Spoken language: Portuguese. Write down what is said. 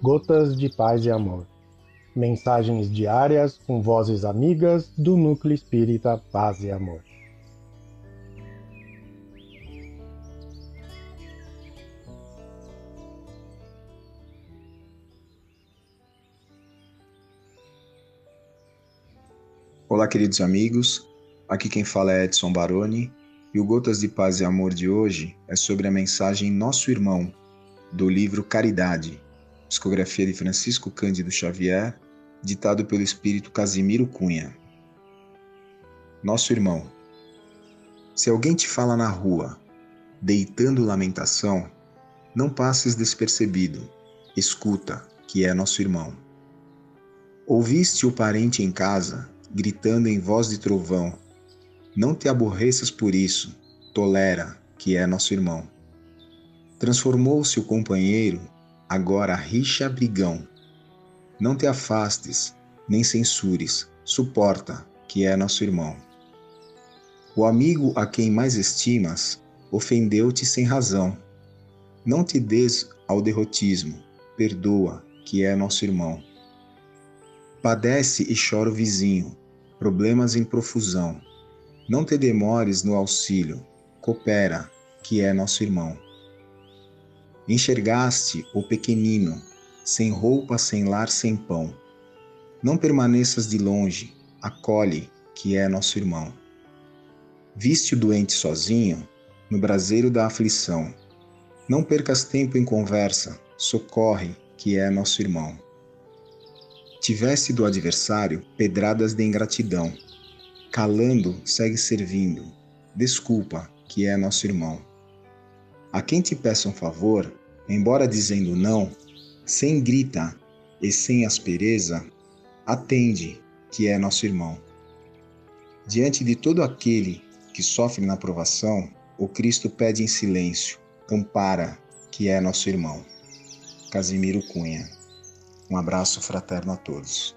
Gotas de Paz e Amor. Mensagens diárias com vozes amigas do Núcleo Espírita Paz e Amor. Olá, queridos amigos. Aqui quem fala é Edson Baroni e o Gotas de Paz e Amor de hoje é sobre a mensagem Nosso Irmão, do livro Caridade, psicografia de Francisco Cândido Xavier, ditado pelo espírito Casimiro Cunha. Nosso irmão. Se alguém te fala na rua, deitando lamentação, não passes despercebido, escuta, que é nosso irmão. Ouviste o parente em casa, gritando em voz de trovão: Não te aborreças por isso, tolera, que é nosso irmão. Transformou-se o companheiro, agora rixa brigão. Não te afastes, nem censures, suporta, que é nosso irmão. O amigo a quem mais estimas ofendeu-te sem razão. Não te des ao derrotismo, perdoa, que é nosso irmão. Padece e chora o vizinho, problemas em profusão. Não te demores no auxílio, coopera, que é nosso irmão. Enxergaste o pequenino, sem roupa, sem lar, sem pão. Não permaneças de longe, acolhe, que é nosso irmão. Viste o doente sozinho, no braseiro da aflição. Não percas tempo em conversa, socorre, que é nosso irmão. Tivesse do adversário pedradas de ingratidão. Calando, segue servindo. Desculpa, que é nosso irmão. A quem te peça um favor, embora dizendo não, sem grita e sem aspereza, atende, que é nosso irmão. Diante de todo aquele que sofre na provação, o Cristo pede em silêncio, ampara, que é nosso irmão. Casimiro Cunha um abraço fraterno a todos.